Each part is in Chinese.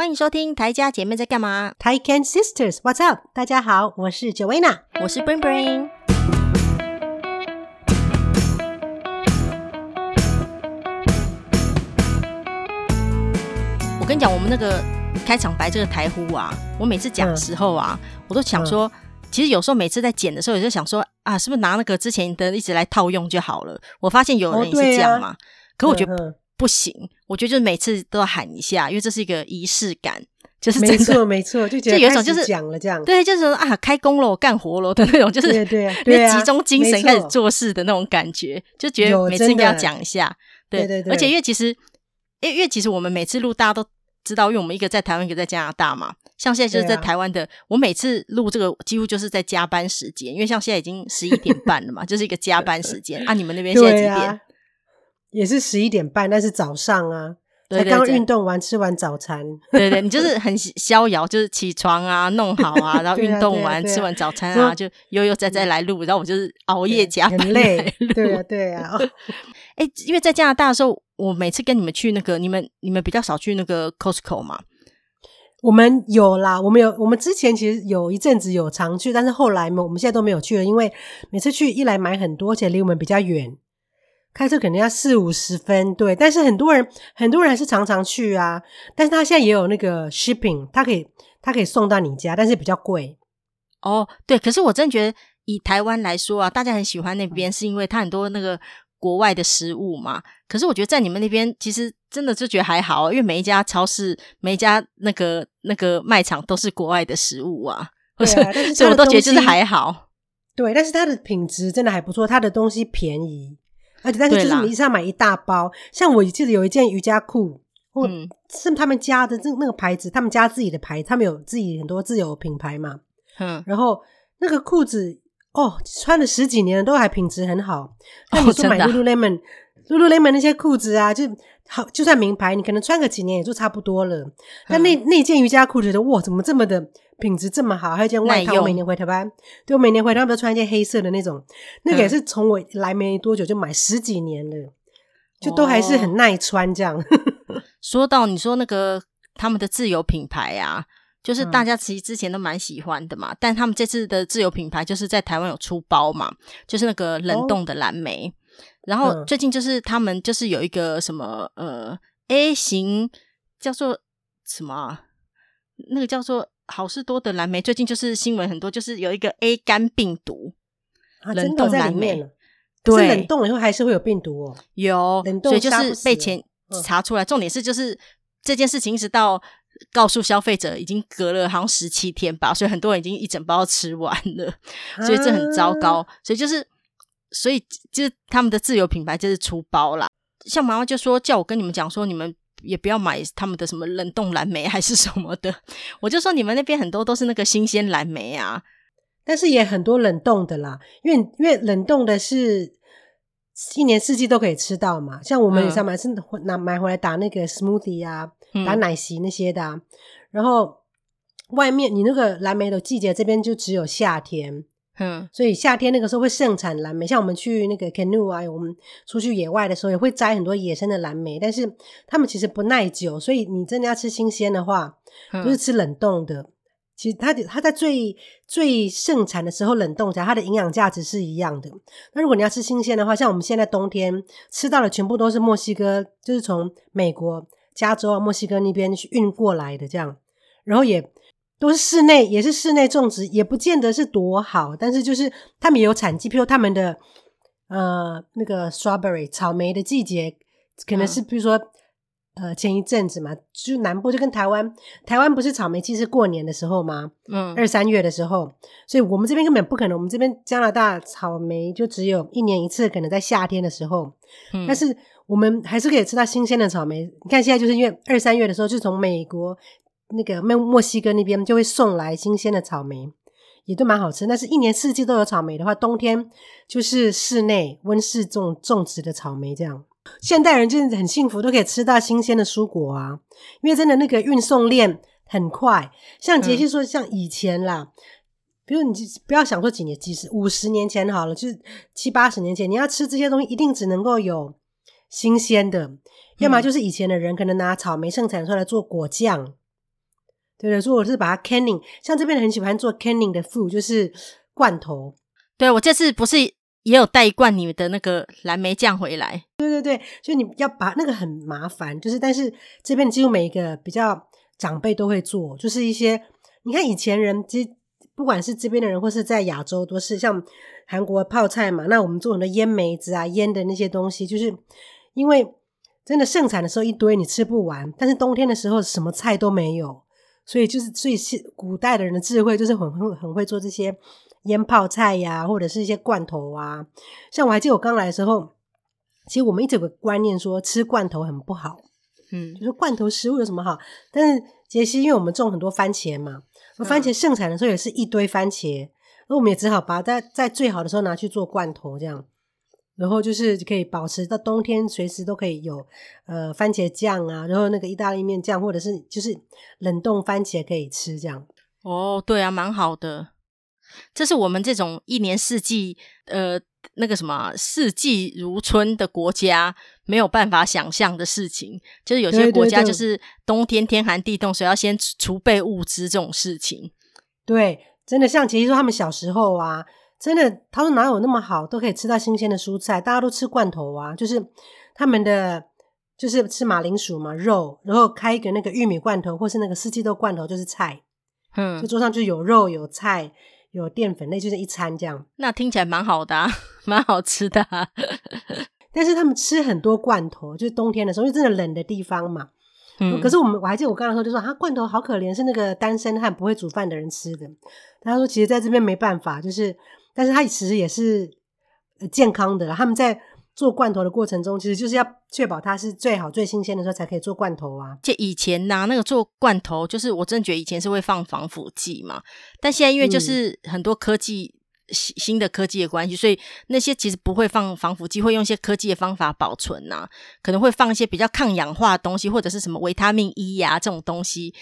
欢迎收听台家姐妹在干嘛？Taiken Sisters，What's up？大家好，我是 Joanna，我是 Bring Bring。我跟你讲，我们那个开场白这个台呼啊，我每次讲的时候啊，嗯、我都想说，嗯、其实有时候每次在剪的时候，我就想说啊，是不是拿那个之前的一直来套用就好了？我发现有人也是这样嘛，哦啊、可我觉得。嗯不行，我觉得就是每次都要喊一下，因为这是一个仪式感，就是没错没错，就觉得就有一种就是讲了这样，对，就是说啊，开工了，干活了的那种，就是对啊，对啊，集中精神开始做事的那种感觉，就觉得每次应该要讲一下，对对对，而且因为其实，因为其实我们每次录大家都知道，因为我们一个在台湾，一个在加拿大嘛，像现在就是在台湾的，我每次录这个几乎就是在加班时间，因为像现在已经十一点半了嘛，就是一个加班时间啊，你们那边现在几点？也是十一点半，但是早上啊，才刚运动完，吃完早餐。对对，你就是很逍遥，就是起床啊，弄好啊，然后运动完，吃完早餐啊，就悠悠哉哉来录。然后我就是熬夜加班，很累。对啊，对啊。哎，因为在加拿大的时候，我每次跟你们去那个，你们你们比较少去那个 Costco 嘛？我们有啦，我们有，我们之前其实有一阵子有常去，但是后来嘛我们现在都没有去了，因为每次去一来买很多，而且离我们比较远。开车肯定要四五十分，对。但是很多人，很多人还是常常去啊。但是他现在也有那个 shipping，他可以，他可以送到你家，但是比较贵。哦，对。可是我真觉得以台湾来说啊，大家很喜欢那边，是因为它很多那个国外的食物嘛。可是我觉得在你们那边，其实真的就觉得还好，因为每一家超市、每一家那个那个卖场都是国外的食物啊。对啊，但是所以我都觉得就是还好。对，但是它的品质真的还不错，它的东西便宜。而且，但是就是你一次要买一大包，像我记得有一件瑜伽裤，或是他们家的这那个牌子，他们家自己的牌子，他们有自己很多自有品牌嘛。嗯，然后那个裤子哦，穿了十几年了，都还品质很好。那你说买 Lululemon，Lululemon、哦、那些裤子啊，就好，就算名牌，你可能穿个几年也就差不多了。嗯、但那那件瑜伽裤觉得哇，怎么这么的？品质这么好，还有一件外套，我每年回台湾，对，我每年回台湾都穿一件黑色的那种，那个也是从我来没多久就买十几年了，就都还是很耐穿这样。哦、说到你说那个他们的自有品牌啊，就是大家其实之前都蛮喜欢的嘛，嗯、但他们这次的自有品牌就是在台湾有出包嘛，就是那个冷冻的蓝莓，哦、然后最近就是他们就是有一个什么呃 A 型叫做什么、啊，那个叫做。好事多的蓝莓最近就是新闻很多，就是有一个 A 肝病毒，啊、冷冻蓝莓，对，冷冻了以后还是会有病毒哦，有，冷所以就是被前查出来。嗯、重点是就是这件事情一直到告诉消费者已经隔了好像十七天吧，所以很多人已经一整包吃完了，所以这很糟糕。啊、所以就是，所以就是他们的自有品牌就是出包啦。像妈妈就说叫我跟你们讲说你们。也不要买他们的什么冷冻蓝莓还是什么的，我就说你们那边很多都是那个新鲜蓝莓啊，但是也很多冷冻的啦，因为因为冷冻的是一年四季都可以吃到嘛，像我们有时候买是拿买回来打那个 smoothie 啊，嗯、打奶昔那些的，啊，然后外面你那个蓝莓的季节这边就只有夏天。嗯，所以夏天那个时候会盛产蓝莓，像我们去那个 canoe 啊，我们出去野外的时候也会摘很多野生的蓝莓，但是它们其实不耐久，所以你真的要吃新鲜的话，嗯、就是吃冷冻的。其实它它在最最盛产的时候冷冻起来，它的营养价值是一样的。那如果你要吃新鲜的话，像我们现在冬天吃到的全部都是墨西哥，就是从美国加州啊、墨西哥那边去运过来的这样，然后也。都是室内，也是室内种植，也不见得是多好，但是就是他们也有产季，譬如他们的呃那个 strawberry 草莓的季节，可能是比如说、嗯、呃前一阵子嘛，就南部就跟台湾，台湾不是草莓季是过年的时候吗？嗯，二三月的时候，所以我们这边根本不可能，我们这边加拿大草莓就只有一年一次，可能在夏天的时候，嗯，但是我们还是可以吃到新鲜的草莓。你看现在就是因为二三月的时候，就从美国。那个墨墨西哥那边就会送来新鲜的草莓，也都蛮好吃。但是一年四季都有草莓的话，冬天就是室内温室种种植的草莓这样。现代人真的很幸福，都可以吃到新鲜的蔬果啊。因为真的那个运送链很快，像杰西说，像以前啦，嗯、比如你不要想说几年、几十、五十年前好了，就是七八十年前，你要吃这些东西，一定只能够有新鲜的，嗯、要么就是以前的人可能拿草莓盛产出来做果酱。对的，所以我是把它 canning，像这边人很喜欢做 canning 的 food，就是罐头。对，我这次不是也有带一罐你的那个蓝莓酱回来？对对对，所以你要把那个很麻烦，就是但是这边几乎每一个比较长辈都会做，就是一些你看以前人其实不管是这边的人或是在亚洲，都是像韩国泡菜嘛，那我们做很多腌梅子啊、腌的那些东西，就是因为真的盛产的时候一堆你吃不完，但是冬天的时候什么菜都没有，所以就是所以是古代的人的智慧，就是很很很会做这些。腌泡菜呀、啊，或者是一些罐头啊，像我还记得我刚来的时候，其实我们一直有个观念说吃罐头很不好，嗯，就是罐头食物有什么好？但是杰西，因为我们种很多番茄嘛，番茄盛产的时候也是一堆番茄，那、嗯、我们也只好把它在在最好的时候拿去做罐头这样，然后就是可以保持到冬天随时都可以有呃番茄酱啊，然后那个意大利面酱，或者是就是冷冻番茄可以吃这样。哦，对啊，蛮好的。这是我们这种一年四季，呃，那个什么四季如春的国家没有办法想象的事情。就是有些国家就是冬天天寒地冻，所以要先储备物资这种事情。对，真的像其实说他们小时候啊，真的他说哪有那么好，都可以吃到新鲜的蔬菜，大家都吃罐头啊，就是他们的就是吃马铃薯嘛，肉，然后开一个那个玉米罐头，或是那个四季豆罐头，就是菜。嗯，就桌上就有肉有菜。有淀粉类就是一餐这样，那听起来蛮好的，啊，蛮好吃的，啊。但是他们吃很多罐头，就是冬天的时候，因为真的冷的地方嘛。嗯。可是我们我还记得我刚刚说，就说啊，罐头好可怜，是那个单身汉不会煮饭的人吃的。他说，其实在这边没办法，就是，但是它其实也是健康的。他们在。做罐头的过程中，其实就是要确保它是最好、最新鲜的时候才可以做罐头啊。就以前呐、啊，那个做罐头，就是我真的觉得以前是会放防腐剂嘛。但现在因为就是很多科技新、嗯、新的科技的关系，所以那些其实不会放防腐剂，会用一些科技的方法保存呐、啊。可能会放一些比较抗氧化的东西，或者是什么维他命 E 呀、啊、这种东西。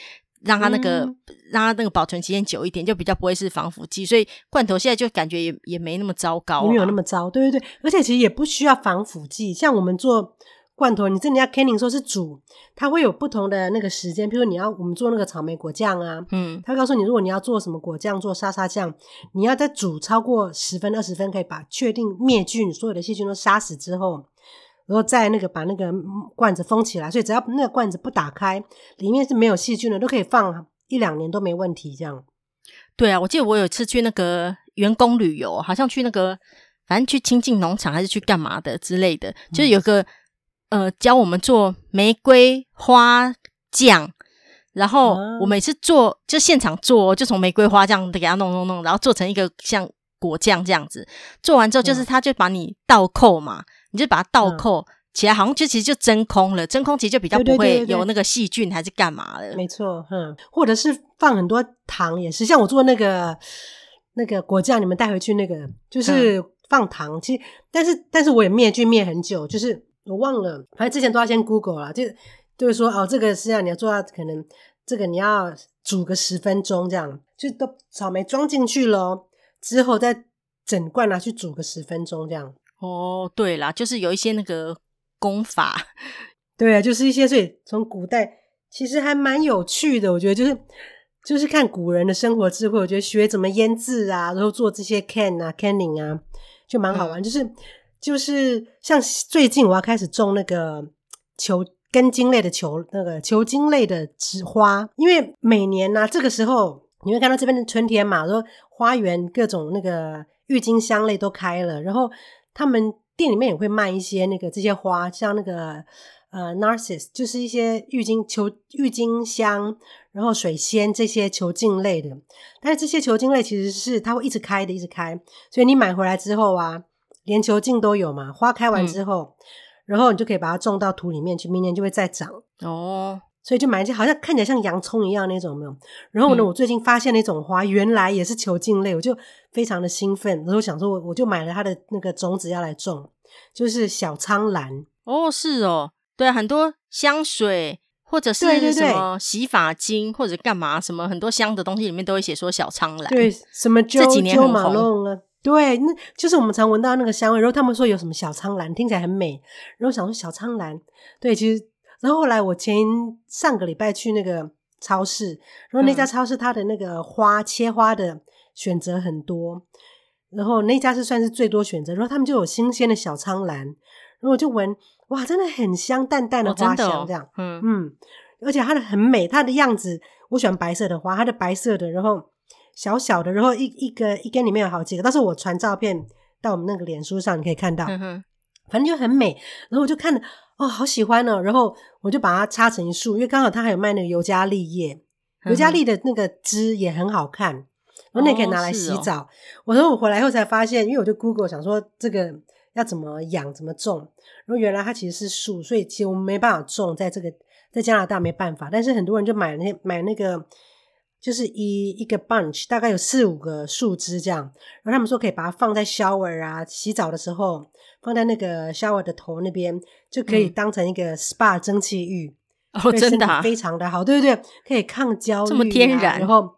让它那个、嗯、让它那个保存期间久一点，就比较不会是防腐剂，所以罐头现在就感觉也也没那么糟糕、啊，没有那么糟。对对对，而且其实也不需要防腐剂。像我们做罐头，你真的要 canning 说是煮，它会有不同的那个时间。比如说你要我们做那个草莓果酱啊，嗯，他会告诉你，如果你要做什么果酱，做沙沙酱，你要在煮超过十分二十分，可以把确定灭菌，所有的细菌都杀死之后。然后再那个把那个罐子封起来，所以只要那个罐子不打开，里面是没有细菌的，都可以放一两年都没问题。这样。对啊，我记得我有一次去那个员工旅游，好像去那个反正去亲近农场还是去干嘛的之类的，就是有个、嗯、呃教我们做玫瑰花酱，然后我每次做就现场做，就从玫瑰花酱给它弄弄弄，然后做成一个像果酱这样子。做完之后就是他就把你倒扣嘛。你就把它倒扣起来，好像就其实就真空了。真空其实就比较不会有那个细菌还是干嘛的。没错，嗯，或者是放很多糖也是。像我做那个那个果酱，你们带回去那个就是放糖。嗯、其实，但是但是我也灭菌灭很久，就是我忘了，反正之前都要先 Google 了，就就是说哦，这个是要你要做到可能这个你要煮个十分钟这样，就都草莓装进去咯，之后再整罐拿去煮个十分钟这样。哦，对啦，就是有一些那个功法，对啊，就是一些，所以从古代其实还蛮有趣的。我觉得就是就是看古人的生活智慧，我觉得学怎么腌制啊，然后做这些 can 啊，canning 啊，就蛮好玩。嗯、就是就是像最近我要开始种那个球根茎类的球，那个球茎类的植花，因为每年呢、啊、这个时候你会看到这边的春天嘛，然后花园各种那个郁金香类都开了，然后。他们店里面也会卖一些那个这些花，像那个呃，narcissus，就是一些郁金球、郁金香，然后水仙这些球茎类的。但是这些球茎类其实是它会一直开的，一直开。所以你买回来之后啊，连球茎都有嘛。花开完之后，嗯、然后你就可以把它种到土里面去，明年就会再长哦。所以就买一些好像看起来像洋葱一样那种没有。然后呢，嗯、我最近发现那种花原来也是球茎类，我就非常的兴奋。然后想说，我我就买了它的那个种子要来种，就是小苍兰。哦，是哦，对，很多香水或者是什么洗发精或者干嘛什么很多香的东西里面都会写说小苍兰。对，什么 这几年很红啊？对，那就是我们常闻到那个香味。然后他们说有什么小苍兰，听起来很美。然后想说小苍兰，对，其实。然后后来我前上个礼拜去那个超市，然后那家超市它的那个花、嗯、切花的选择很多，然后那家是算是最多选择，然后他们就有新鲜的小苍兰，然后我就闻，哇，真的很香，淡淡的花香，这样，哦、嗯。嗯，而且它的很美，它的样子，我喜欢白色的花，它的白色的，然后小小的，然后一一个一根里面有好几个，到时候我传照片到我们那个脸书上，你可以看到，嗯哼，反正就很美，然后我就看着。哦，好喜欢哦！然后我就把它插成一束，因为刚好它还有卖那个尤加利叶，尤加利的那个枝也很好看，然后那可以拿来洗澡。哦哦、我说我回来后才发现，因为我就 Google 想说这个要怎么养、怎么种，然后原来它其实是树，所以其实我们没办法种在这个在加拿大没办法。但是很多人就买那买那个，就是一一个 bunch，大概有四五个树枝这样，然后他们说可以把它放在 shower 啊洗澡的时候。放在那个 shower 的头那边，就可以当成一个 SPA 蒸汽浴哦，真的非常的好，对不对，可以抗焦虑、啊，这么天然。然后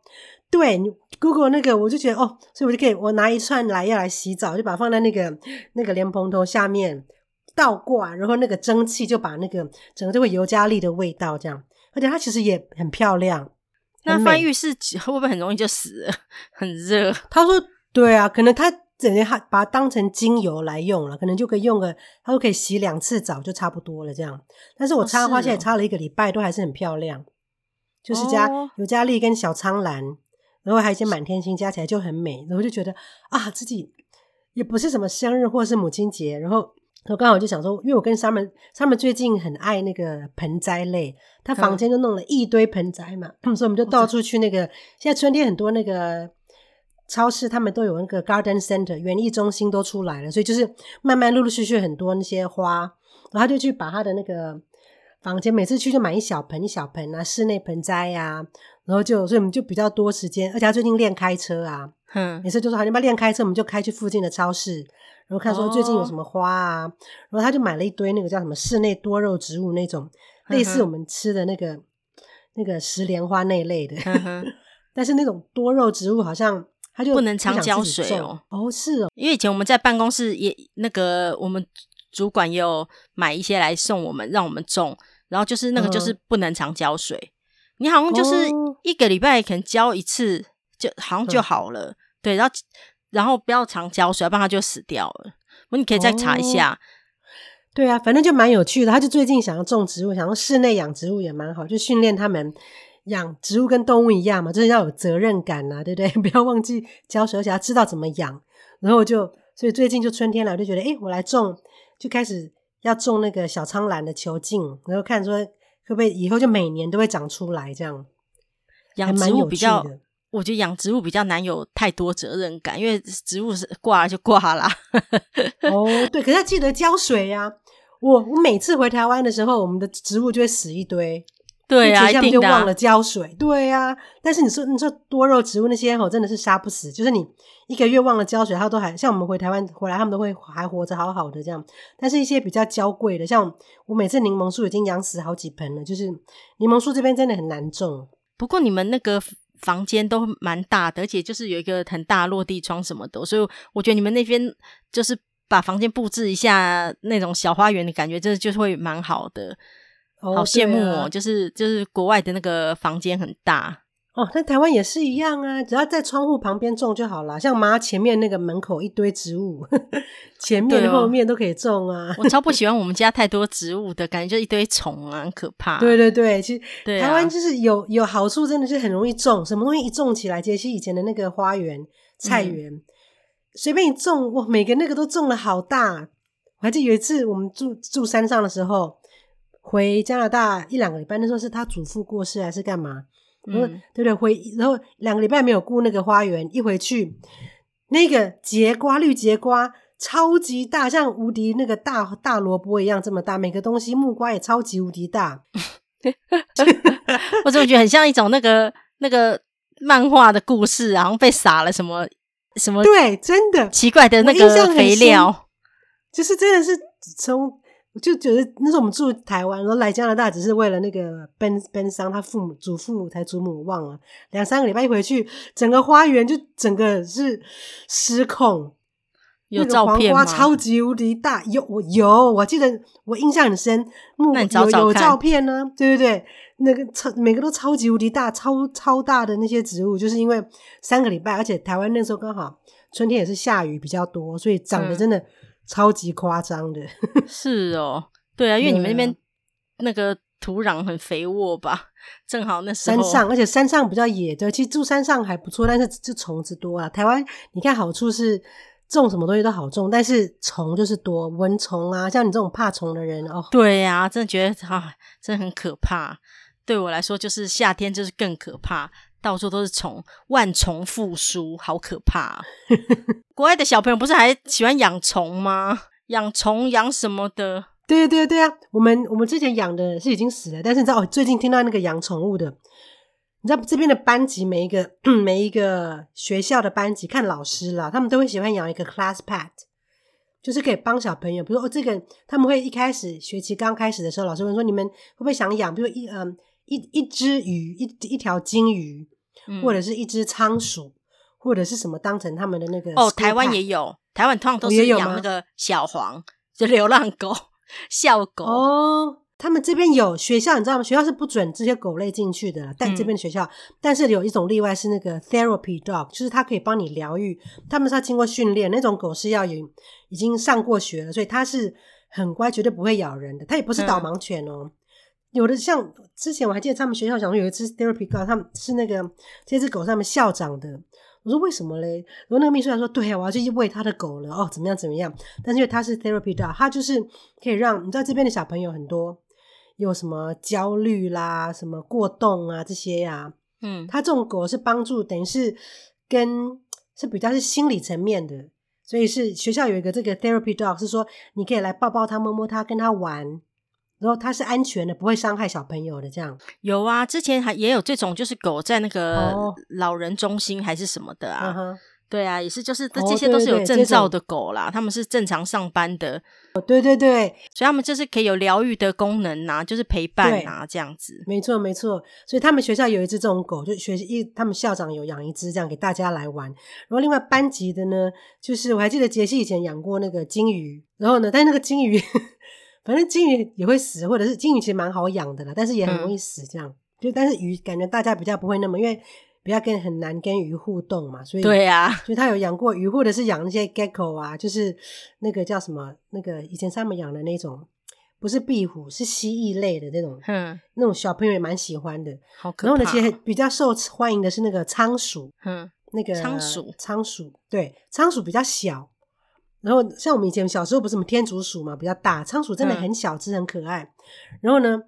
对你 Google 那个，我就觉得哦，所以我就可以，我拿一串来要来洗澡，就把它放在那个那个莲蓬头下面倒挂，然后那个蒸汽就把那个整个就会尤加利的味道这样，而且它其实也很漂亮。那放浴室会不会很容易就死了？很热？他说对啊，可能他。整天还把它当成精油来用了，可能就可以用个，它都可以洗两次澡就差不多了这样。但是我插花现在插了一个礼拜，都还是很漂亮，就是加尤加利跟小苍兰，然后还有一些满天星，加起来就很美。然后就觉得啊，自己也不是什么生日或是母亲节，然后我刚好就想说，因为我跟 Summer，Summer 最近很爱那个盆栽类，他房间就弄了一堆盆栽嘛，嗯、所以我们就到处去那个，现在春天很多那个。超市他们都有那个 garden center 园艺中心都出来了，所以就是慢慢陆陆续续很多那些花，然后他就去把他的那个房间，每次去就买一小盆一小盆啊，室内盆栽呀、啊，然后就所以我们就比较多时间，而且他最近练开车啊，嗯，每次就说好你们练开车，我们就开去附近的超市，然后看说最近有什么花啊，哦、然后他就买了一堆那个叫什么室内多肉植物那种，类似我们吃的那个那个石莲花那一类的，但是那种多肉植物好像。他就不能常浇水哦。哦，是哦，因为以前我们在办公室也那个，我们主管也有买一些来送我们，让我们种。然后就是那个，就是不能常浇水。嗯、你好像就是一个礼拜可能浇一次，就好像就好了。嗯、对，然后然后不要常浇水，要不然它就死掉了。我你可以再查一下。哦、对啊，反正就蛮有趣的。他就最近想要种植物，想要室内养植物也蛮好，就训练他们。养植物跟动物一样嘛，就是要有责任感呐、啊，对不对？不要忘记浇水，而且要知道怎么养。然后就，所以最近就春天了，我就觉得，哎，我来种，就开始要种那个小苍兰的球茎，然后看说会不会以后就每年都会长出来这样。养植物比较，我觉得养植物比较难有太多责任感，因为植物是挂了就挂了。哦，对，可是要记得浇水呀、啊。我我每次回台湾的时候，我们的植物就会死一堆。对啊，一定就忘了浇水。啊、对啊，但是你说你说多肉植物那些吼，真的是杀不死。就是你一个月忘了浇水，它都还像我们回台湾回来，他们都会还活着好好的这样。但是一些比较娇贵的，像我每次柠檬树已经养死好几盆了。就是柠檬树这边真的很难种。不过你们那个房间都蛮大的，而且就是有一个很大落地窗什么的，所以我觉得你们那边就是把房间布置一下那种小花园的感觉，真的就会蛮好的。好羡慕哦！啊、就是就是国外的那个房间很大哦，但台湾也是一样啊，只要在窗户旁边种就好了。像妈前面那个门口一堆植物，前面后面都可以种啊。我超不喜欢我们家太多植物的感觉，就一堆虫啊，很可怕。对对对，其实台湾就是有有好处，真的是很容易种，什么东西一种起来，其实以前的那个花园菜园，嗯、随便一种，哇，每个那个都种了好大。我还记得有一次我们住住山上的时候。回加拿大一两个礼拜，那时候是他祖父过世还是干嘛？嗯，对不对？回然后两个礼拜没有顾那个花园，一回去那个节瓜绿节瓜超级大，像无敌那个大大萝卜一样这么大，每个东西木瓜也超级无敌大。我怎么觉得很像一种那个那个漫画的故事，然后被撒了什么什么？对，真的奇怪的那个肥料，就是真的是从。我就觉得那时候我们住台湾，然后来加拿大只是为了那个 Ben Ben 桑他父母祖父才祖母我忘了两三个礼拜一回去，整个花园就整个是失控。有照片吗？黄瓜超级无敌大，有我有，我记得我印象很深，那你找找有有照片呢、啊，对对对，那个超每个都超级无敌大，超超大的那些植物，就是因为三个礼拜，而且台湾那时候刚好春天也是下雨比较多，所以长得真的超级夸张的。嗯、是哦，对啊，因为你们那边那个土壤很肥沃吧，正好那山上，而且山上比较野，对，其实住山上还不错，但是就虫子多啊。台湾你看好处是。种什么东西都好种，但是虫就是多，蚊虫啊，像你这种怕虫的人哦，对呀、啊，真的觉得啊，真的很可怕。对我来说，就是夏天就是更可怕，到处都是虫，万虫复苏，好可怕。国外的小朋友不是还喜欢养虫吗？养虫养什么的？对对对啊，我们我们之前养的是已经死了，但是你知道，哦，最近听到那个养宠物的。你知道这边的班级，每一个 每一个学校的班级看老师啦，他们都会喜欢养一个 class pet，就是可以帮小朋友。比如说哦，这个他们会一开始学期刚开始的时候，老师会说，你们会不会想养，比如一嗯一一只鱼，一一条金鱼，嗯、或者是一只仓鼠，或者是什么当成他们的那个哦，台湾也有，台湾通常都是养那个小黄，就流浪狗、校狗哦。他们这边有学校，你知道吗？学校是不准这些狗类进去的。但这边的学校，嗯、但是有一种例外是那个 therapy dog，就是它可以帮你疗愈。他们是要经过训练，那种狗是要有已经上过学了，所以它是很乖，绝对不会咬人的。它也不是导盲犬哦。嗯、有的像之前我还记得他们学校讲说有一只 therapy dog，他们是那个这只狗是他们校长的。我说为什么嘞？然后那个秘书长说：“对呀，我要去喂他的狗了。”哦，怎么样怎么样？但是因为它是 therapy dog，他就是可以让你知道这边的小朋友很多。有什么焦虑啦，什么过动啊这些呀、啊，嗯，他这种狗是帮助，等于是跟是比较是心理层面的，所以是学校有一个这个 therapy dog，是说你可以来抱抱它、摸摸它、跟它玩，然后它是安全的，不会伤害小朋友的。这样有啊，之前还也有这种，就是狗在那个老人中心还是什么的啊。哦对啊，也是，就是这些都是有证照的狗啦，他们是正常上班的。对对对，所以他们就是可以有疗愈的功能呐、啊，就是陪伴啊这样子。没错没错，所以他们学校有一只这种狗，就学一他们校长有养一只这样给大家来玩。然后另外班级的呢，就是我还记得杰西以前养过那个金鱼，然后呢，但那个金鱼，反正金鱼也会死，或者是金鱼其实蛮好养的啦，但是也很容易死这样。嗯、就但是鱼感觉大家比较不会那么因为。比较跟很难跟鱼互动嘛，所以对呀、啊，所以他有养过鱼，或者是养那些 gecko 啊，就是那个叫什么，那个以前他们养的那种，不是壁虎，是蜥蜴类的那种，嗯，那种小朋友也蛮喜欢的。好可怕。然后呢，其实比较受欢迎的是那个仓鼠，嗯，那个仓鼠，仓鼠，对，仓鼠比较小。然后像我们以前小时候不是什么天竺鼠嘛，比较大，仓鼠真的很小只，很可爱。然后呢？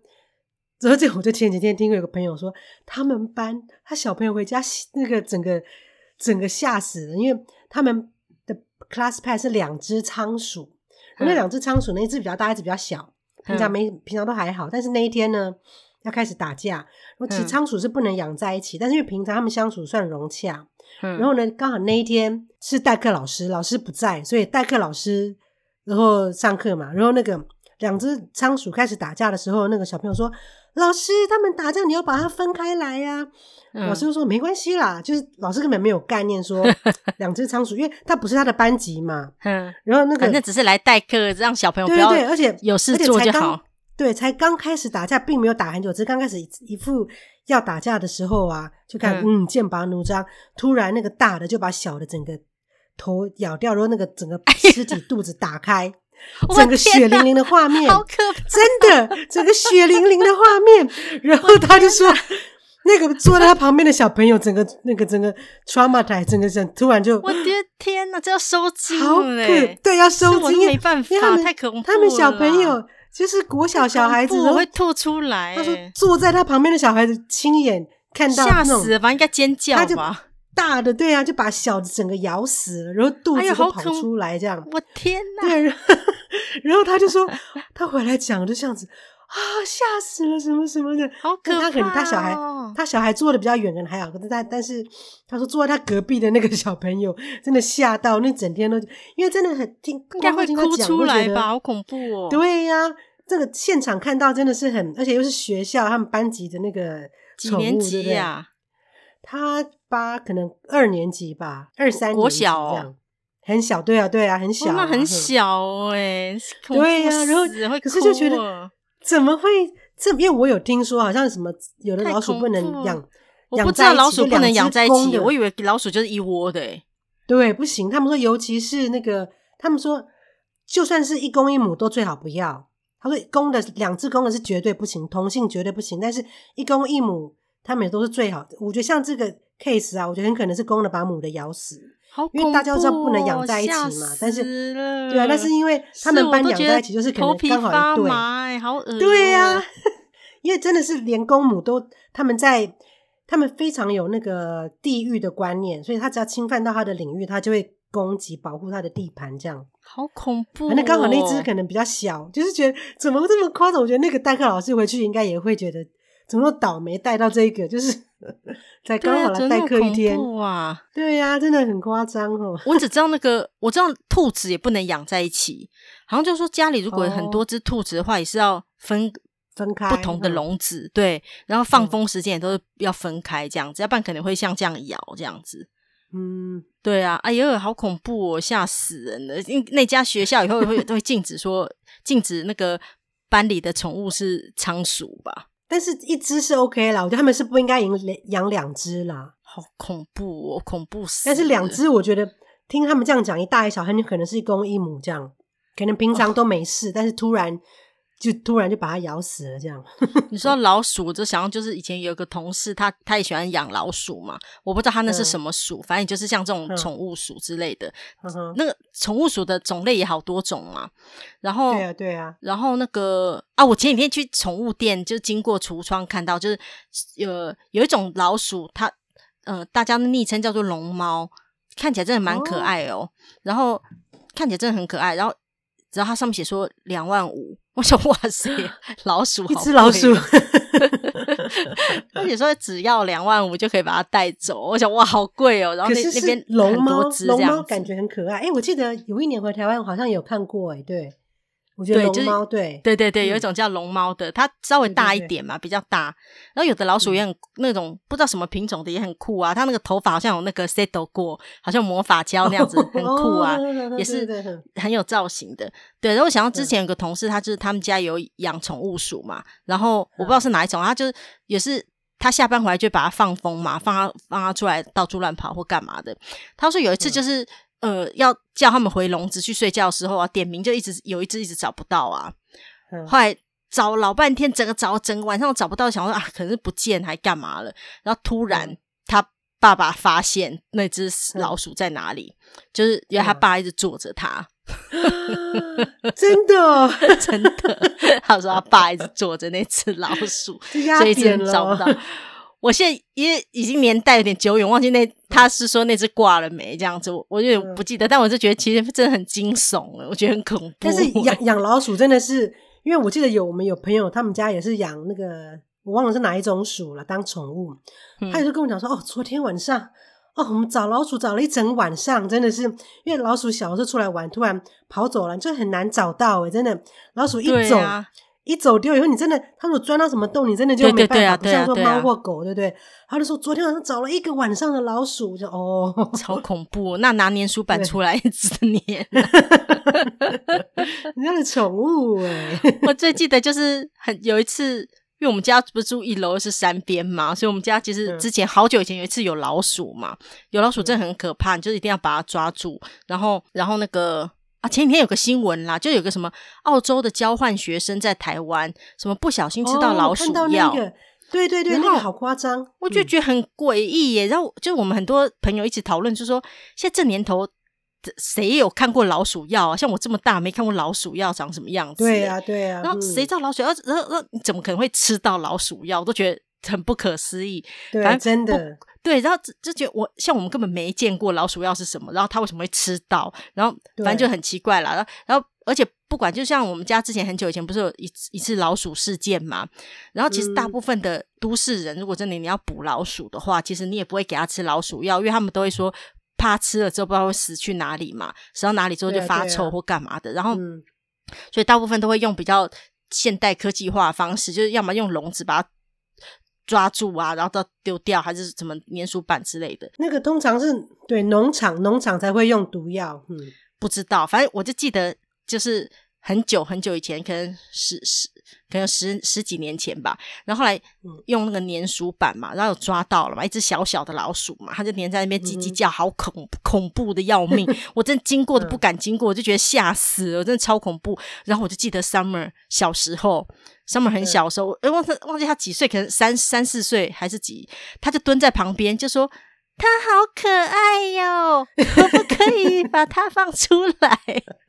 然后这我就前几天听过有个朋友说，他们班他小朋友回家那个整个整个吓死了，因为他们的 class pet 是两只仓鼠，嗯、那两只仓鼠那一只比较大，一只比较小，平常没、嗯、平常都还好，但是那一天呢要开始打架。然后其实仓鼠是不能养在一起，嗯、但是因为平常他们相处算融洽，嗯、然后呢刚好那一天是代课老师，老师不在，所以代课老师然后上课嘛，然后那个两只仓鼠开始打架的时候，那个小朋友说。老师，他们打架，你要把它分开来呀、啊。嗯、老师就说没关系啦，就是老师根本没有概念说 两只仓鼠，因为它不是他的班级嘛。嗯，然后那个那只是来代课，让小朋友不要对对，而且有事做就好。对，才刚开始打架，并没有打很久，只是刚开始一副要打架的时候啊，就看嗯，嗯剑拔弩张，突然那个大的就把小的整个头咬掉，然后那个整个尸体肚子打开。整个血淋淋的画面，好可怕！真的，整个血淋淋的画面。然后他就说，那个坐在他旁边的小朋友，整个那个整个 traumatize，整个人突然就，我的天哪，这要收惊，好可对，要收惊，没办法，太可怕。他们小朋友就是国小小孩子，我会吐出来。他说坐在他旁边的小孩子亲眼看到，吓死了吧？应该尖叫吧？大的对啊，就把小的整个咬死了，然后肚子都跑出来，这样。哎、我天哪！对，然后他就说，他回来讲就这样子啊，吓死了，什么什么的，好可怕、哦。他可能他小孩，他小孩坐的比较远，可能还好。可是他，但是他说坐在他隔壁的那个小朋友，真的吓到，那整天都因为真的很听，应该会哭出来吧？好恐怖哦！对呀、啊，这个现场看到真的是很，而且又是学校他们班级的那个几年级呀、啊？他八可能二年级吧，二三国小哦、很小，对啊，对啊，很小、啊，那很小哎、欸，对呀、啊，然后可是就觉得怎么会这？因为我有听说，好像什么有的老鼠不能养，我不知道老鼠不能养在一起，我以为老鼠就是一窝的对，不行，他们说尤其是那个，他们说就算是一公一母都最好不要。他说公的两只公的是绝对不行，同性绝对不行，但是一公一母他们也都是最好的。我觉得像这个 case 啊，我觉得很可能是公的把母的咬死。因为大家都知道不能养在一起嘛，但是对啊，但是因为他们班养在一起，就是可能刚好一对，欸、好恶、喔，对呀、啊，因为真的是连公母都他们在，他们非常有那个地域的观念，所以他只要侵犯到他的领域，他就会攻击保护他的地盘，这样好恐怖、喔。那刚好那只可能比较小，就是觉得怎么这么夸张？我觉得那个代课老师回去应该也会觉得。怎么倒霉带到这个？就是 才刚好来代课一天哇！对呀、啊，真的很夸张哦。我只知道那个，我知道兔子也不能养在一起，好像就说家里如果有很多只兔子的话，也是要分分开不同的笼子，对，然后放风时间也都是要分开这样子，要不然可能会像这样咬这样子。嗯，对啊，哎呦，好恐怖哦，吓死人了！因那家学校以后会 都会禁止说禁止那个班里的宠物是仓鼠吧。但是一只是 OK 啦，我觉得他们是不应该养养两只啦，好恐怖哦，恐怖死！但是两只，我觉得听他们这样讲，一大一小，很有可能是一公一母这样，可能平常都没事，哦、但是突然。就突然就把它咬死了，这样。你说老鼠，我就想要就是以前有个同事，他他也喜欢养老鼠嘛，我不知道他那是什么鼠，嗯、反正就是像这种宠物鼠之类的。嗯、那个宠物鼠的种类也好多种嘛。然后对啊对啊，然后那个啊，我前几天去宠物店，就经过橱窗看到，就是有有一种老鼠，它呃，大家的昵称叫做龙猫，看起来真的蛮可爱哦。哦然后看起来真的很可爱，然后然后它上面写说两万五。我想哇塞，老鼠好，一只老鼠，而且说只要两万五就可以把它带走。我想哇，好贵哦。然后那那边龙猫，龙猫感觉很可爱。哎、欸，我记得有一年回台湾，好像有看过。哎，对。我觉得龙猫对对对对，有一种叫龙猫的，它稍微大一点嘛，比较大。然后有的老鼠也很那种不知道什么品种的，也很酷啊。它那个头发好像有那个 settle 过，好像魔法胶那样子，很酷啊，也是很有造型的。对，然后我想到之前有个同事，他就是他们家有养宠物鼠嘛，然后我不知道是哪一种，他就是也是他下班回来就把它放风嘛，放它放它出来到处乱跑或干嘛的。他说有一次就是。呃，要叫他们回笼子去睡觉的时候啊，点名就一直有一只一直找不到啊。嗯、后来找老半天，整个找整个晚上都找不到，想说啊，可能是不见还干嘛了。然后突然、嗯、他爸爸发现那只老鼠在哪里，嗯、就是因为他爸一直捉着他，嗯、真的 真的，他说他爸一直捉着那只老鼠，所以一直找不到。我现在因为已经年代有点久远，忘记那他是说那只挂了没这样子，我我有点不记得。嗯、但我就觉得其实真的很惊悚了，我觉得很恐怖。但是 养养老鼠真的是，因为我记得有我们有朋友，他们家也是养那个，我忘了是哪一种鼠了，当宠物。嗯、他就跟我讲说，哦，昨天晚上，哦，我们找老鼠找了一整晚上，真的是因为老鼠小时候出来玩，突然跑走了，就很难找到诶，真的老鼠一走。一走丢以后，你真的，他如果钻到什么洞，你真的就没办法，对对对啊、不像说猫或狗，对不对？他就说昨天晚上找了一个晚上的老鼠，就哦，超恐怖。那拿粘鼠板出来 一直粘，人家的宠物哎。我最记得就是很有一次，因为我们家不是住一楼是山边嘛，所以我们家其实之前好久以前有一次有老鼠嘛，有老鼠真的很可怕，你就一定要把它抓住，然后然后那个。啊，前几天有个新闻啦，就有个什么澳洲的交换学生在台湾，什么不小心吃到老鼠药，哦那个、对对对，那个好夸张，我就觉得很诡异耶。嗯、然后就我们很多朋友一起讨论，就说现在这年头，谁有看过老鼠药啊？像我这么大没看过老鼠药长什么样子？对呀、啊、对呀、啊。然后谁知道老鼠药？然后然后你怎么可能会吃到老鼠药？我都觉得。很不可思议，对，真的对。然后就觉得我像我们根本没见过老鼠药是什么，然后它为什么会吃到？然后反正就很奇怪啦。然后，然后而且不管，就像我们家之前很久以前不是有一一次老鼠事件嘛？然后其实大部分的都市人，如果真的你要捕老鼠的话，其实你也不会给他吃老鼠药，因为他们都会说怕吃了之后不知道会死去哪里嘛，死到哪里之后就发臭或干嘛的。然后，所以大部分都会用比较现代科技化的方式，就是要么用笼子把它。抓住啊，然后到丢掉还是什么粘鼠板之类的。那个通常是对农场农场才会用毒药，嗯，不知道，反正我就记得就是。很久很久以前，可能十十，可能十十几年前吧。然后后来用那个粘鼠板嘛，然后有抓到了嘛，一只小小的老鼠嘛，它就粘在那边叽叽叫，好恐恐怖的要命。我真的经过都不敢经过，我就觉得吓死了，真的超恐怖。然后我就记得 Summer 小时候，Summer 很小的时候，哎，忘忘记他几岁，可能三三四岁还是几，他就蹲在旁边就说。他好可爱哟，可不可以把它放出来？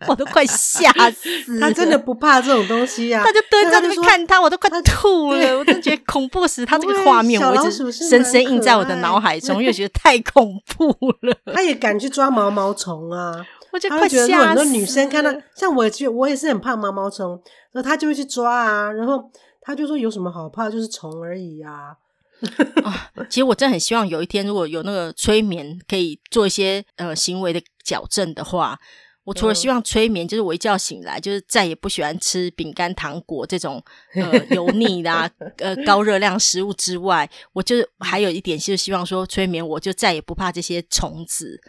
我都快吓死了。他真的不怕这种东西啊！他就蹲在那边看他，我都快吐了。我真觉得恐怖死。他这个画面，我一直深深印在我的脑海中，因为觉得太恐怖了。他也敢去抓毛毛虫啊！我就快吓死了。很多女生看到，像我，就我也是很怕毛毛虫，然后他就会去抓啊。然后他就说：“有什么好怕？就是虫而已啊。”啊，其实我真的很希望有一天，如果有那个催眠可以做一些呃行为的矫正的话，我除了希望催眠，就是我一觉醒来就是再也不喜欢吃饼干、糖果这种呃油 腻的、啊、呃高热量食物之外，我就还有一点就是希望说催眠，我就再也不怕这些虫子，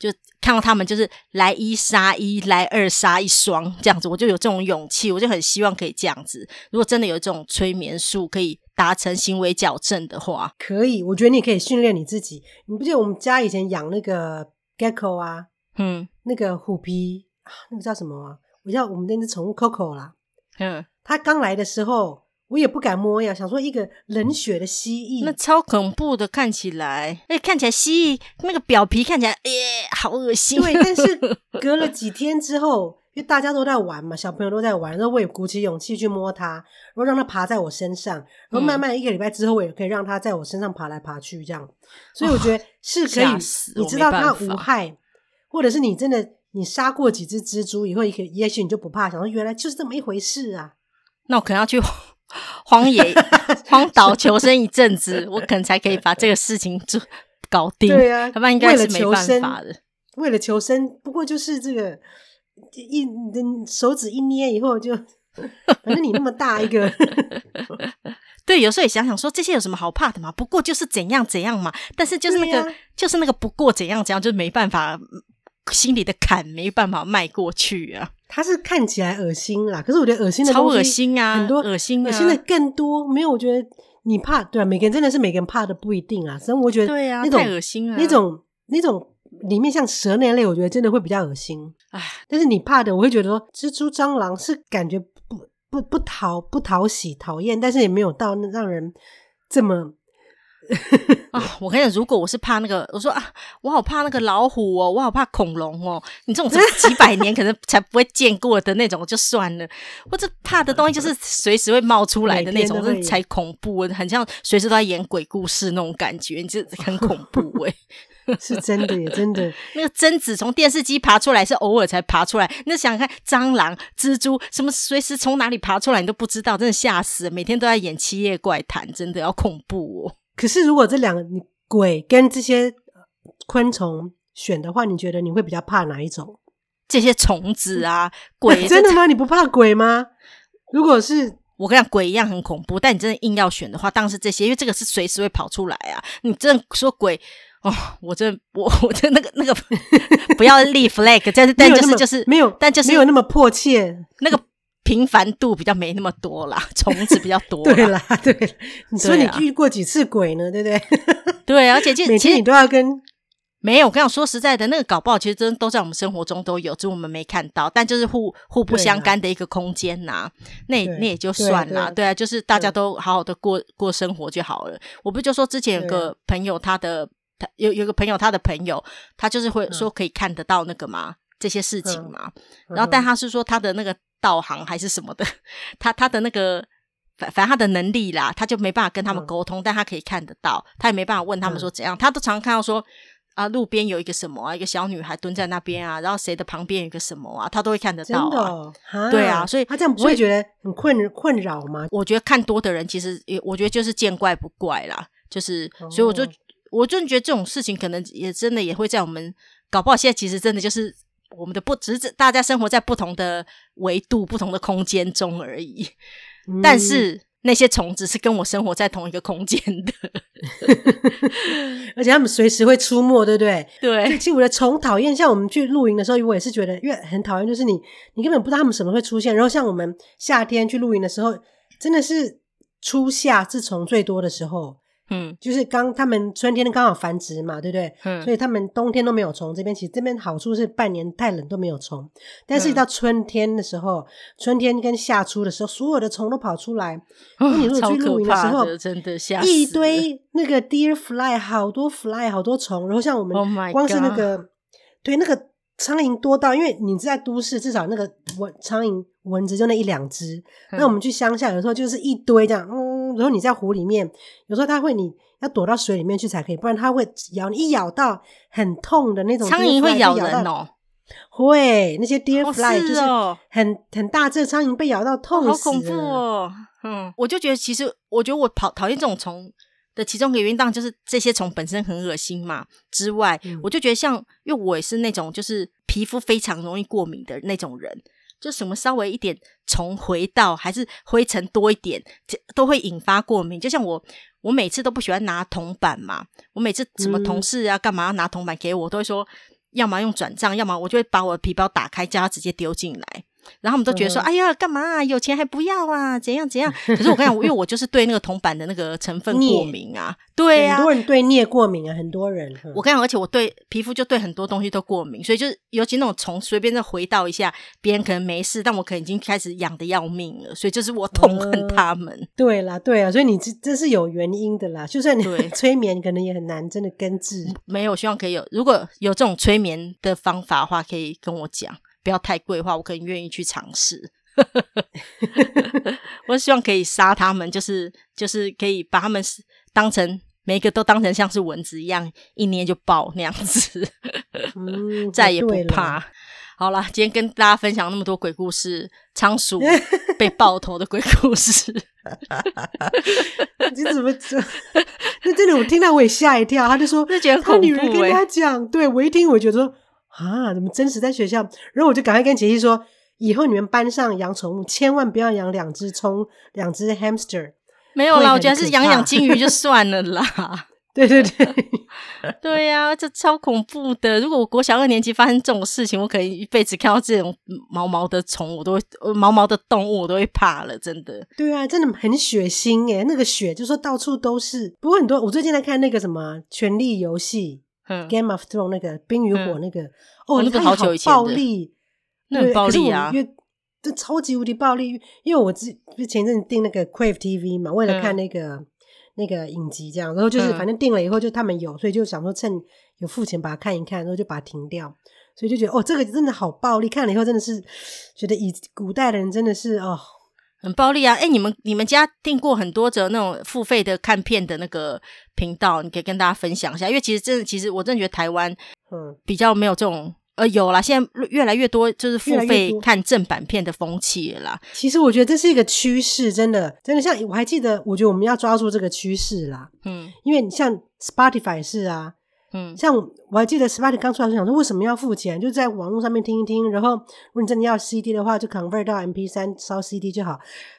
就看到他们就是来一杀一，来二杀一双这样子，我就有这种勇气，我就很希望可以这样子。如果真的有这种催眠术可以。达成行为矫正的话，可以。我觉得你可以训练你自己。你不记得我们家以前养那个 gecko 啊？嗯，那个虎皮啊，那个叫什么啊？我叫我们那只宠物 Coco 啦。嗯，它刚来的时候，我也不敢摸呀，想说一个冷血的蜥蜴，那超恐怖的，看起来，哎，看起来蜥蜴那个表皮看起来，哎，好恶心。对，但是 隔了几天之后。因为大家都在玩嘛，小朋友都在玩，然后我也鼓起勇气去摸它，然后让它爬在我身上，然后慢慢一个礼拜之后，我也可以让它在我身上爬来爬去，这样。所以我觉得是可以，哦、你知道它无害，或者是你真的你杀过几只蜘蛛以后，也也许你就不怕，想说原来就是这么一回事啊。那我可能要去 荒野、荒岛求生一阵子，我可能才可以把这个事情做搞定。对啊，要不然应该是没办法的。为了求生，不过就是这个。一你的手指一捏以后就，反正你那么大一个，对，有时候也想想说这些有什么好怕的嘛？不过就是怎样怎样嘛。但是就是那个，啊、就是那个不过怎样怎样，就没办法，心里的坎没办法迈过去啊。他是看起来恶心啦，可是我觉得恶心的超恶心啊，很多恶心，恶心的更多。没有，我觉得你怕对啊，每个人真的是每个人怕的不一定啊。所以我觉得对啊，那种太恶心了，那种那种。里面像蛇那类，我觉得真的会比较恶心。唉，但是你怕的，我会觉得说蜘蛛、蟑螂是感觉不不不讨不讨喜、讨厌，但是也没有到让人这么 啊。我跟你讲，如果我是怕那个，我说啊，我好怕那个老虎哦，我好怕恐龙哦。你这种是几百年可能才不会见过的那种，就算了。或者怕的东西就是随时会冒出来的那种，这才恐怖，很像随时都在演鬼故事那种感觉，你这很恐怖诶。是真的耶，真的。那个贞子从电视机爬出来是偶尔才爬出来，那想想看，蟑螂、蜘蛛什么随时从哪里爬出来你都不知道，真的吓死了！每天都在演《七夜怪谈》，真的要恐怖哦。可是如果这两个你鬼跟这些昆虫选的话，你觉得你会比较怕哪一种？这些虫子啊，鬼 真的吗？你不怕鬼吗？如果是我跟你讲，鬼一样很恐怖，但你真的硬要选的话，当然是这些，因为这个是随时会跑出来啊。你真的说鬼。哦，我这我 我这那个那个 不要立 flag，但是但就是就是没有，但就是没有那么迫切，那个频繁度比较没那么多啦，虫子比较多。对啦，对，所以你遇过几次鬼呢？对不对？对，而且其实 每天你都要跟没有。我跟你说实在的，那个搞不好其实真都在我们生活中都有，只是我们没看到。但就是互互不相干的一个空间呐，那那也就算了。对啊，就是大家都好好的过过生活就好了。我不就说之前有个朋友他的。他有有个朋友，他的朋友，他就是会说可以看得到那个嘛、嗯、这些事情嘛。嗯、然后，但他是说他的那个导航还是什么的，他他的那个反反正他的能力啦，他就没办法跟他们沟通，嗯、但他可以看得到，他也没办法问他们说怎样。嗯、他都常常看到说啊，路边有一个什么啊，一个小女孩蹲在那边啊，然后谁的旁边有一个什么啊，他都会看得到？对啊，所以他这样不会觉得很困困扰吗？我觉得看多的人其实也，我觉得就是见怪不怪啦。就是，哦、所以我就。我真的觉得这种事情可能也真的也会在我们搞不好，现在其实真的就是我们的不只是大家生活在不同的维度、不同的空间中而已。嗯、但是那些虫子是跟我生活在同一个空间的，而且他们随时会出没，对不对？对。其实我的虫讨厌，像我们去露营的时候，我也是觉得，因为很讨厌，就是你你根本不知道他们什么会出现。然后像我们夏天去露营的时候，真的是初夏是虫最多的时候。嗯，就是刚他们春天刚好繁殖嘛，对不对？嗯，所以他们冬天都没有虫。这边其实这边好处是半年太冷都没有虫，但是一到春天的时候，嗯、春天跟夏初的时候，所有的虫都跑出来。哦、你如果去露营的时候，的真的吓一堆那个 deer fly，好多 fly，好多虫。然后像我们光是那个，oh、对那个苍蝇多到，因为你在都市，至少那个蚊苍蝇蚊子就那一两只。嗯、那我们去乡下，有时候就是一堆这样，嗯。然后你在湖里面，有时候它会，你要躲到水里面去才可以，不然它会咬你，一咬到很痛的那种。苍蝇会咬人哦，会那些 deer fly 就是很很大只苍蝇被咬到痛死，好恐怖哦。嗯，我就觉得其实我觉得我讨讨厌这种虫的其中一个原因，当然就是这些虫本身很恶心嘛。之外，嗯、我就觉得像因为我也是那种就是皮肤非常容易过敏的那种人。就什么稍微一点虫回到，还是灰尘多一点，都会引发过敏。就像我，我每次都不喜欢拿铜板嘛。我每次什么同事啊，干嘛要拿铜板给我，都会说，要么用转账，要么我就会把我的皮包打开，叫他直接丢进来。然后我们都觉得说：“嗯、哎呀，干嘛、啊？有钱还不要啊？怎样怎样？”可是我跟你讲，因为我就是对那个铜板的那个成分过敏啊。对啊，很多人对镍过敏啊，很多人。我跟你讲，而且我对皮肤就对很多东西都过敏，所以就是尤其那种虫随便再回到一下，别人可能没事，但我可能已经开始痒的要命了。所以就是我痛恨他们。嗯、对啦，对啊，所以你这这是有原因的啦。就算你 催眠，可能也很难真的根治。没有，希望可以有。如果有这种催眠的方法的话，可以跟我讲。不要太贵的话，我可能愿意去尝试。我希望可以杀他们，就是就是可以把他们当成每一个都当成像是蚊子一样，一捏就爆那样子，嗯、再也不怕。好了，今天跟大家分享那么多鬼故事，仓鼠 被爆头的鬼故事。你怎么这？那真的，我听到我也吓一跳。他就说，觉得他女人跟他讲，对我一听，我觉得说。啊！怎么真实在学校？然后我就赶快跟杰西说，以后你们班上养宠物，千万不要养两只虫，两只 hamster。没有啦，我觉得是养养金鱼就 算了啦。对对对，对呀、啊，这超恐怖的。如果我国小二年级发生这种事情，我可能一辈子看到这种毛毛的虫，我都会毛毛的动物，我都会怕了。真的。对啊，真的很血腥诶，那个血就说到处都是。不过很多，我最近在看那个什么《权力游戏》。Game of Thrones 那个冰与火那个、嗯、哦，那个好久以前暴力，那很暴力啊！因为这超级无敌暴力，因为我之前阵子订那个 Crave TV 嘛，为了看那个、嗯、那个影集这样，然后就是反正订了以后就他们有，所以就想说趁有付钱把它看一看，然后就把它停掉，所以就觉得哦，这个真的好暴力，看了以后真的是觉得以古代的人真的是哦。很暴力啊！哎、欸，你们你们家订过很多则那种付费的看片的那个频道，你可以跟大家分享一下。因为其实真的，其实我真的觉得台湾嗯比较没有这种、嗯、呃有啦，现在越来越多就是付费看正版片的风气了啦。其实我觉得这是一个趋势，真的真的像我还记得，我觉得我们要抓住这个趋势啦。嗯，因为你像 Spotify 是啊。嗯，像我还记得 Spotify 刚出来就想说，为什么要付钱？就在网络上面听一听，然后如果你真的要 CD 的话，就 convert 到 MP 三烧 CD 就好。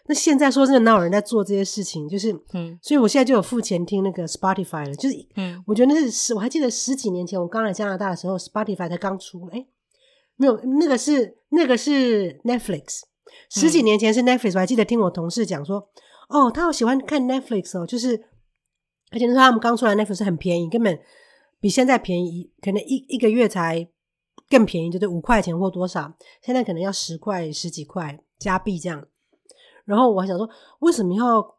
那现在说真的，哪有人在做这些事情？就是，嗯，所以我现在就有付钱听那个 Spotify 了。就是，嗯，我觉得那是十，我还记得十几年前我刚来加拿大的时候，Spotify 才刚出，哎，没有，那个是那个是 Netflix。十几年前是 Netflix，我还记得听我同事讲说，哦，他好喜欢看 Netflix 哦，就是，而且那时候他们刚出来 Netflix 很便宜，根本。比现在便宜，可能一一个月才更便宜，就是五块钱或多少。现在可能要十块、十几块加币这样。然后我还想说，为什么要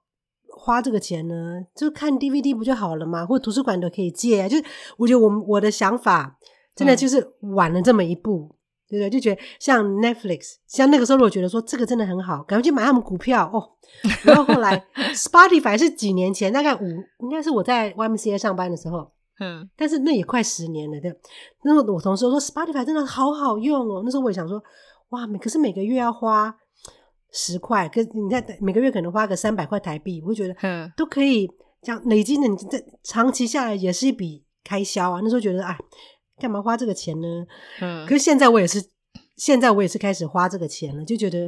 花这个钱呢？就看 DVD 不就好了吗？或者图书馆都可以借啊。就是我觉得我我的想法真的就是晚了这么一步，嗯、对不对？就觉得像 Netflix，像那个时候我觉得说这个真的很好，赶快去买他们股票哦。然后后来 Spotify 是几年前，大概五应该是我在 YMCA 上班的时候。嗯，但是那也快十年了，对。那时候我同事说 Spotify 真的好好用哦。那时候我也想说，哇，每可是每个月要花十块，可是你在每个月可能花个三百块台币，我会觉得，嗯，都可以这样累积的，你在长期下来也是一笔开销啊。那时候觉得，哎，干嘛花这个钱呢？嗯，可是现在我也是，现在我也是开始花这个钱了，就觉得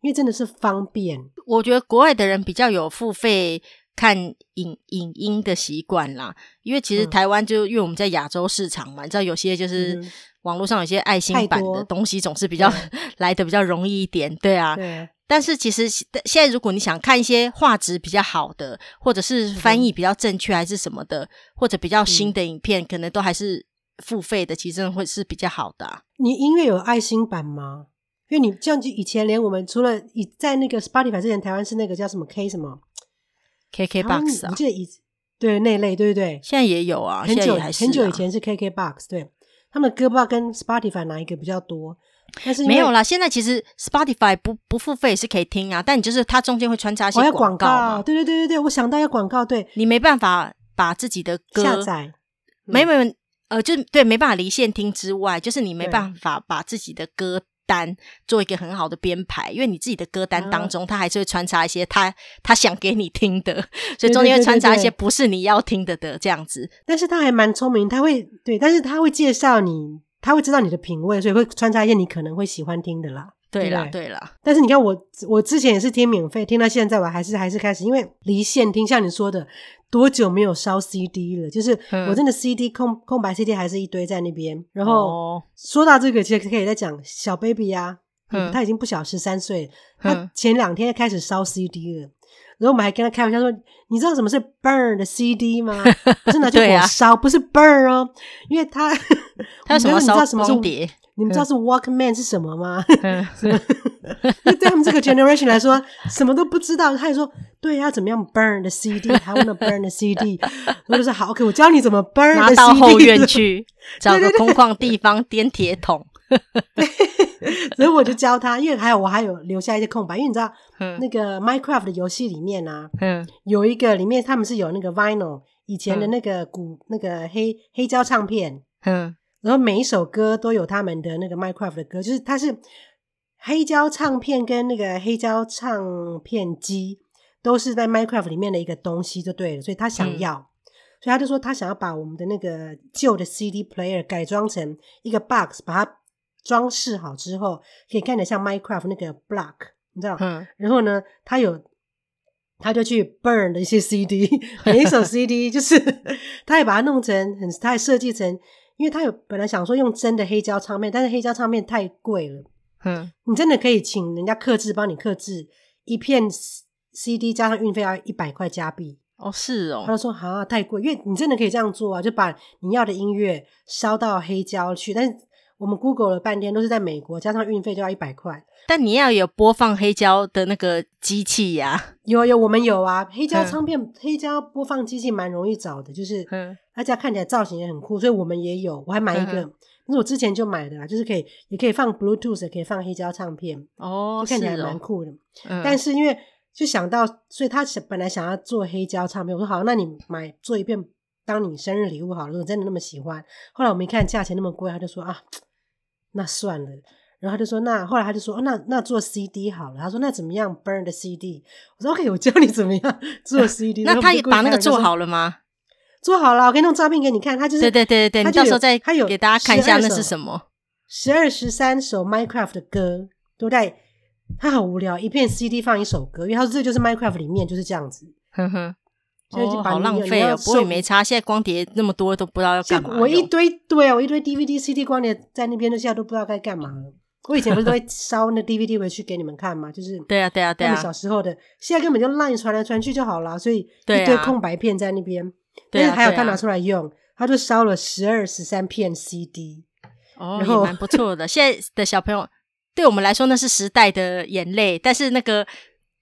因为真的是方便。我觉得国外的人比较有付费看影影音的习惯啦，因为其实台湾就、嗯、因为我们在亚洲市场嘛，你知道有些就是网络上有些爱心版的东西总是比较 来的比较容易一点，对啊。对。但是其实现在如果你想看一些画质比较好的，或者是翻译比较正确还是什么的，或者比较新的影片，嗯、可能都还是付费的，其实会是比较好的、啊。你音乐有爱心版吗？因为你像以前连我们除了以在那个 Spotify 之前，台湾是那个叫什么 K 什么？KKBOX 啊，我记得以对那类对不对？现在也有啊，很久很久以前是 KKBOX，对，他们的歌不知道跟 Spotify 哪一个比较多，但是没有啦。现在其实 Spotify 不不付费是可以听啊，但你就是它中间会穿插一些广告嘛。对对对对对，我想到要广告，对，你没办法把自己的歌下载，没没呃，就对，没办法离线听之外，就是你没办法把自己的歌。单做一个很好的编排，因为你自己的歌单当中，他还是会穿插一些他他想给你听的，所以中间会穿插一些不是你要听的的这样子。但是他还蛮聪明，他会对，但是他会介绍你，他会知道你的品味，所以会穿插一些你可能会喜欢听的啦。对啦，对啦。但是你看我，我之前也是听免费，听到现在我还是还是开始，因为离线听，像你说的。多久没有烧 CD 了？就是我真的 CD 空空白 CD 还是一堆在那边。然后说到这个，其实可以再讲小 baby 啊，他已经不小，十三岁，他前两天开始烧 CD 了。然后我们还跟他开玩笑说：“你知道什么是 burn 的 CD 吗？不是拿去 火烧，不是 burn 哦，因为他 他什么烧什么光碟。”你们知道是 Walkman 是什么吗？嗯、对他们这个 generation 来说，什么都不知道。他也说，对呀，怎么样 burn the CD？他 wanna burn the CD。我就说好，OK，我教你怎么 burn。拿到后院去，找个空旷地方颠铁桶。所以我就教他，因为还有我还有留下一些空白，因为你知道，嗯、那个 Minecraft 的游戏里面啊，嗯、有一个里面他们是有那个 Vinyl 以前的那个古、嗯、那个黑黑胶唱片，嗯。然后每一首歌都有他们的那个 Minecraft 的歌，就是它是黑胶唱片跟那个黑胶唱片机都是在 Minecraft 里面的一个东西就对了，所以他想要，嗯、所以他就说他想要把我们的那个旧的 CD player 改装成一个 box，把它装饰好之后，可以看得像 Minecraft 那个 block，你知道？嗯。然后呢，他有他就去 burn 的一些 CD，每一首 CD 就是 他也把它弄成很，他也设计成。因为他有本来想说用真的黑胶唱片，但是黑胶唱片太贵了。嗯，你真的可以请人家刻制帮你刻制一片 CD，加上运费要一百块加币。哦，是哦。他就说啊，太贵，因为你真的可以这样做啊，就把你要的音乐烧到黑胶去，但是我们 Google 了半天都是在美国，加上运费就要一百块。但你要有播放黑胶的那个机器呀、啊？有有，我们有啊。黑胶唱片、嗯、黑胶播放机器蛮容易找的，就是大家看起来造型也很酷，所以我们也有。我还买一个，那、我之前就买的啦，就是可以也可以放 Bluetooth，也可以放黑胶唱片哦，就看起来蛮酷的。哦、但是因为就想到，所以他想本来想要做黑胶唱片，我说好，那你买做一遍当你生日礼物好了。如果真的那么喜欢，后来我们一看价钱那么贵，他就说啊，那算了。然后他就说：“那后来他就说，哦、那那做 CD 好了。”他说：“那怎么样 burn 的 CD？” 我说：“OK，我教你怎么样 做 CD。”那他也把那个做好了吗？做好了，我可以弄照片给你看。他就是对对对对，你到时候再他有给大家看一下那是什么十二十三首 Minecraft 的歌都在。他很无聊，一片 CD 放一首歌，因为他说这就是 Minecraft 里面就是这样子。哼哼。所以就把、哦、好浪费了，不过也没差。现在光碟那么多，都不知道要干嘛。我一堆对啊，我一堆 DVD、CD 光碟在那边，都现在都不知道该干嘛了。我以前不是都会烧那 DVD 回去给你们看吗？就是对啊对啊对啊，小时候的，现在根本就 line 传来传去就好了，所以一堆空白片在那边。但是还有他拿出来用，他就烧了十二十三片 CD，哦，然后也蛮不错的。现在的小朋友，对我们来说那是时代的眼泪，但是那个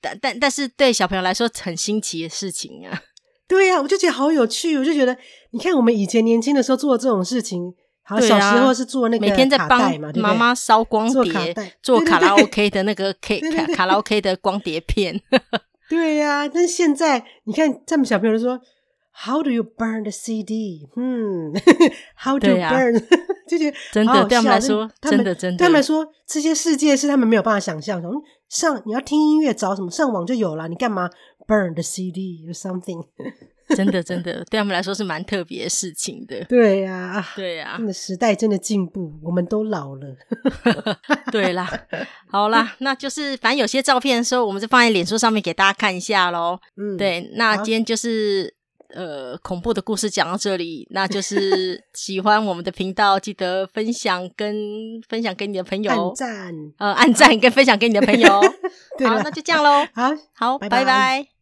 但但但是对小朋友来说很新奇的事情啊。对呀、啊，我就觉得好有趣，我就觉得你看我们以前年轻的时候做这种事情。好，小时候是做那个每天在帮妈妈烧光碟，做卡拉 OK 的那个 K 卡卡拉 OK 的光碟片。对呀，但是现在你看，这么小朋友都说，How do you burn the CD？嗯，How do you burn？就觉得真的对他们来说，真的真的，对他们来说，这些世界是他们没有办法想象的。上你要听音乐找什么？上网就有了，你干嘛 burn the CD or something？真的真的，对他们来说是蛮特别的事情的。对呀，对呀，真的时代真的进步，我们都老了。对啦，好啦，那就是反正有些照片的时候，我们就放在脸书上面给大家看一下喽。嗯，对，那今天就是。呃，恐怖的故事讲到这里，那就是喜欢我们的频道，记得分享跟分享给你的朋友，按赞，呃，按赞跟分享给你的朋友。对好，那就这样喽，好，好，拜拜。拜拜。